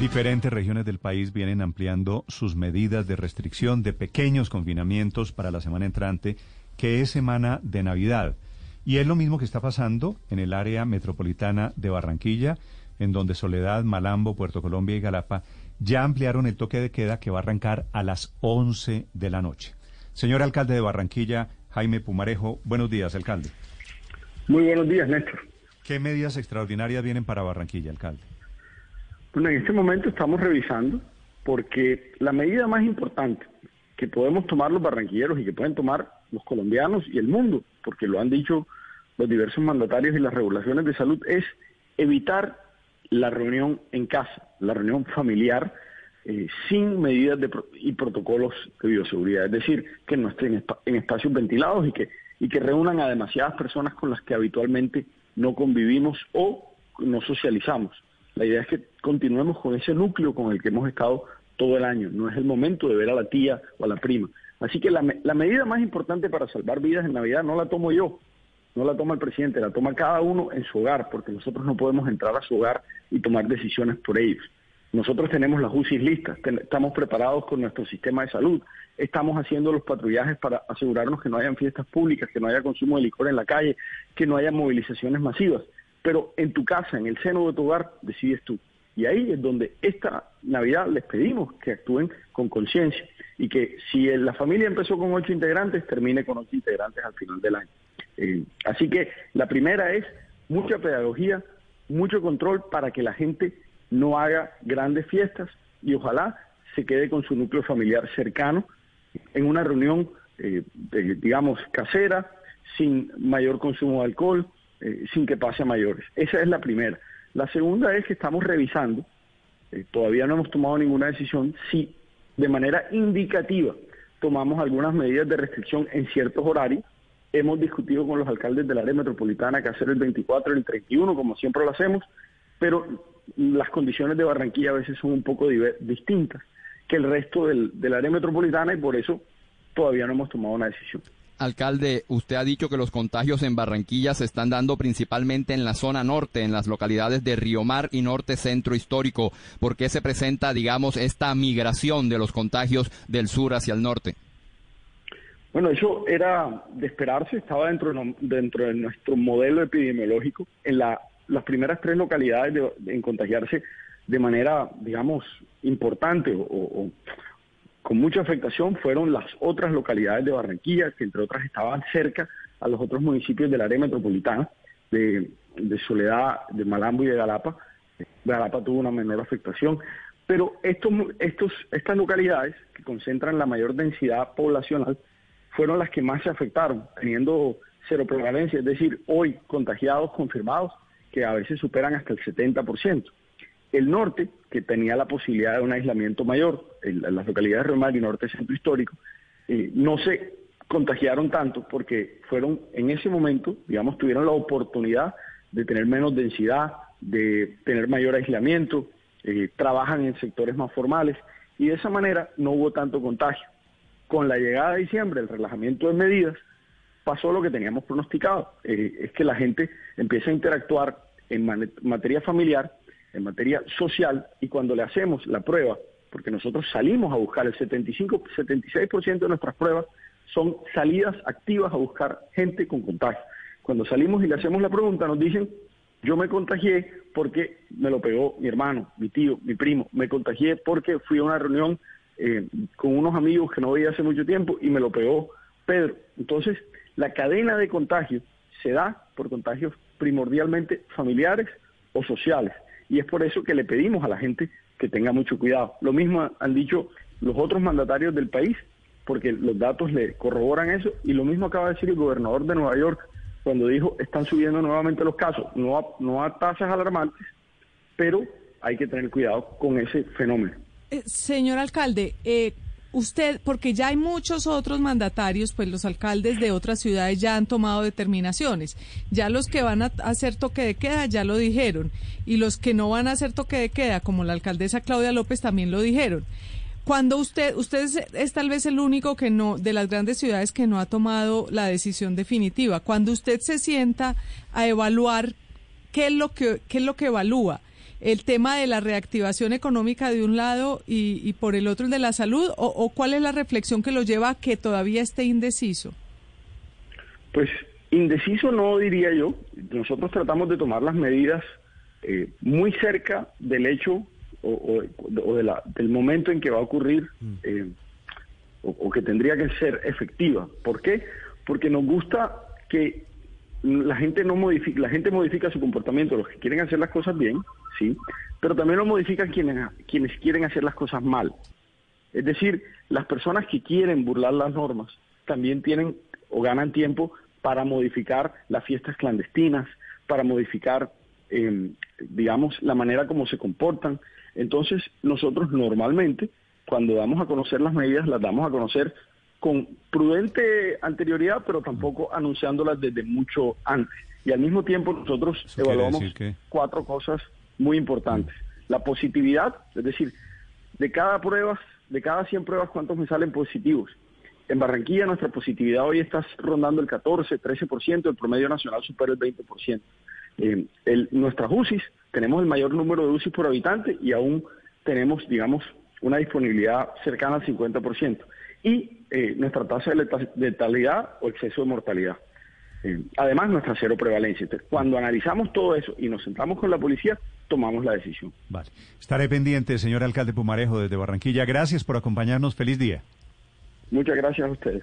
Diferentes regiones del país vienen ampliando sus medidas de restricción de pequeños confinamientos para la semana entrante, que es semana de Navidad. Y es lo mismo que está pasando en el área metropolitana de Barranquilla, en donde Soledad, Malambo, Puerto Colombia y Galapa ya ampliaron el toque de queda que va a arrancar a las 11 de la noche. Señor alcalde de Barranquilla, Jaime Pumarejo, buenos días, alcalde. Muy buenos días, Néstor. ¿Qué medidas extraordinarias vienen para Barranquilla, alcalde? Bueno, en este momento estamos revisando porque la medida más importante que podemos tomar los barranquilleros y que pueden tomar los colombianos y el mundo, porque lo han dicho los diversos mandatarios y las regulaciones de salud, es evitar la reunión en casa, la reunión familiar, eh, sin medidas de y protocolos de bioseguridad. Es decir, que no estén en espacios ventilados y que, y que reúnan a demasiadas personas con las que habitualmente no convivimos o no socializamos. La idea es que continuemos con ese núcleo con el que hemos estado todo el año. No es el momento de ver a la tía o a la prima. Así que la, la medida más importante para salvar vidas en Navidad no la tomo yo, no la toma el presidente, la toma cada uno en su hogar, porque nosotros no podemos entrar a su hogar y tomar decisiones por ellos. Nosotros tenemos las UCI listas, estamos preparados con nuestro sistema de salud, estamos haciendo los patrullajes para asegurarnos que no hayan fiestas públicas, que no haya consumo de licor en la calle, que no haya movilizaciones masivas. Pero en tu casa, en el seno de tu hogar, decides tú. Y ahí es donde esta Navidad les pedimos que actúen con conciencia y que si la familia empezó con ocho integrantes, termine con ocho integrantes al final del año. Eh, así que la primera es mucha pedagogía, mucho control para que la gente no haga grandes fiestas y ojalá se quede con su núcleo familiar cercano en una reunión, eh, digamos, casera, sin mayor consumo de alcohol, eh, sin que pase a mayores. Esa es la primera. La segunda es que estamos revisando, eh, todavía no hemos tomado ninguna decisión, si de manera indicativa tomamos algunas medidas de restricción en ciertos horarios. Hemos discutido con los alcaldes del área metropolitana que hacer el 24 y el 31, como siempre lo hacemos, pero las condiciones de Barranquilla a veces son un poco distintas que el resto del área metropolitana y por eso todavía no hemos tomado una decisión. Alcalde, usted ha dicho que los contagios en Barranquilla se están dando principalmente en la zona norte, en las localidades de Río Mar y Norte Centro Histórico. ¿Por qué se presenta, digamos, esta migración de los contagios del sur hacia el norte? Bueno, eso era de esperarse, estaba dentro de, dentro de nuestro modelo epidemiológico. En la, las primeras tres localidades en contagiarse de manera, digamos, importante o con mucha afectación fueron las otras localidades de Barranquilla, que entre otras estaban cerca a los otros municipios del área metropolitana, de, Soledad, de Malambo y de Galapa. Galapa tuvo una menor afectación, pero estos, estos, estas localidades que concentran la mayor densidad poblacional fueron las que más se afectaron, teniendo cero prevalencia, es decir, hoy contagiados confirmados que a veces superan hasta el 70%. El norte, que tenía la posibilidad de un aislamiento mayor, las localidades de Romar y Norte Centro Histórico, eh, no se contagiaron tanto porque fueron en ese momento, digamos, tuvieron la oportunidad de tener menos densidad, de tener mayor aislamiento, eh, trabajan en sectores más formales y de esa manera no hubo tanto contagio. Con la llegada de diciembre, el relajamiento de medidas, pasó lo que teníamos pronosticado, eh, es que la gente empieza a interactuar en materia familiar en materia social y cuando le hacemos la prueba, porque nosotros salimos a buscar el 75, 76% de nuestras pruebas son salidas activas a buscar gente con contagio. Cuando salimos y le hacemos la pregunta nos dicen, yo me contagié porque me lo pegó mi hermano, mi tío, mi primo, me contagié porque fui a una reunión eh, con unos amigos que no veía hace mucho tiempo y me lo pegó Pedro. Entonces, la cadena de contagio se da por contagios primordialmente familiares o sociales y es por eso que le pedimos a la gente que tenga mucho cuidado. Lo mismo han dicho los otros mandatarios del país, porque los datos le corroboran eso, y lo mismo acaba de decir el gobernador de Nueva York cuando dijo están subiendo nuevamente los casos, no a, no a tasas alarmantes, pero hay que tener cuidado con ese fenómeno. Eh, señor alcalde, eh, usted, porque ya hay muchos otros mandatarios, pues los alcaldes de otras ciudades ya han tomado determinaciones. Ya los que van a hacer toque de queda ya lo dijeron. Y los que no van a hacer toque de queda, como la alcaldesa Claudia López, también lo dijeron. Cuando usted, usted es, tal vez el único que no, de las grandes ciudades que no ha tomado la decisión definitiva. Cuando usted se sienta a evaluar qué es lo que, qué es lo que evalúa, el tema de la reactivación económica de un lado y, por el otro el de la salud? O, cuál es la reflexión que lo lleva a que todavía esté indeciso? Pues indeciso no diría yo. Nosotros tratamos de tomar las medidas eh, muy cerca del hecho o, de la, del momento en que va a ocurrir mm. eh, o, que tendría que ser efectiva. ¿Por qué? Porque nos gusta que la gente no modifica, la gente modifica su comportamiento, los que quieren hacer las cosas bien, sí, pero también lo modifican quienes, quienes quieren hacer las cosas mal. Es decir, las personas que quieren burlar las normas también tienen o ganan tiempo para modificar las fiestas clandestinas, para modificar, em, digamos, la manera como se comportan. Entonces, nosotros normalmente, cuando damos a conocer las medidas, las damos a conocer con prudente anterioridad, pero tampoco anunciándolas desde mucho antes. Y al mismo tiempo nosotros evaluamos cuatro cosas muy importantes. La positividad, es decir, de cada prueba, de cada 100 pruebas, ¿cuántos me salen positivos? En Barranquilla nuestra positividad hoy está rondando el 14, 13%, el promedio nacional supera el 20%. Eh, el, nuestras UCIs, tenemos el mayor número de UCIs por habitante y aún tenemos, digamos, una disponibilidad cercana al 50% y eh, nuestra tasa de letalidad o exceso de mortalidad. Eh, además, nuestra cero prevalencia. cuando analizamos todo eso y nos sentamos con la policía, tomamos la decisión. Vale. Estaré pendiente, señor alcalde Pumarejo, desde Barranquilla. Gracias por acompañarnos. Feliz día. Muchas gracias a ustedes.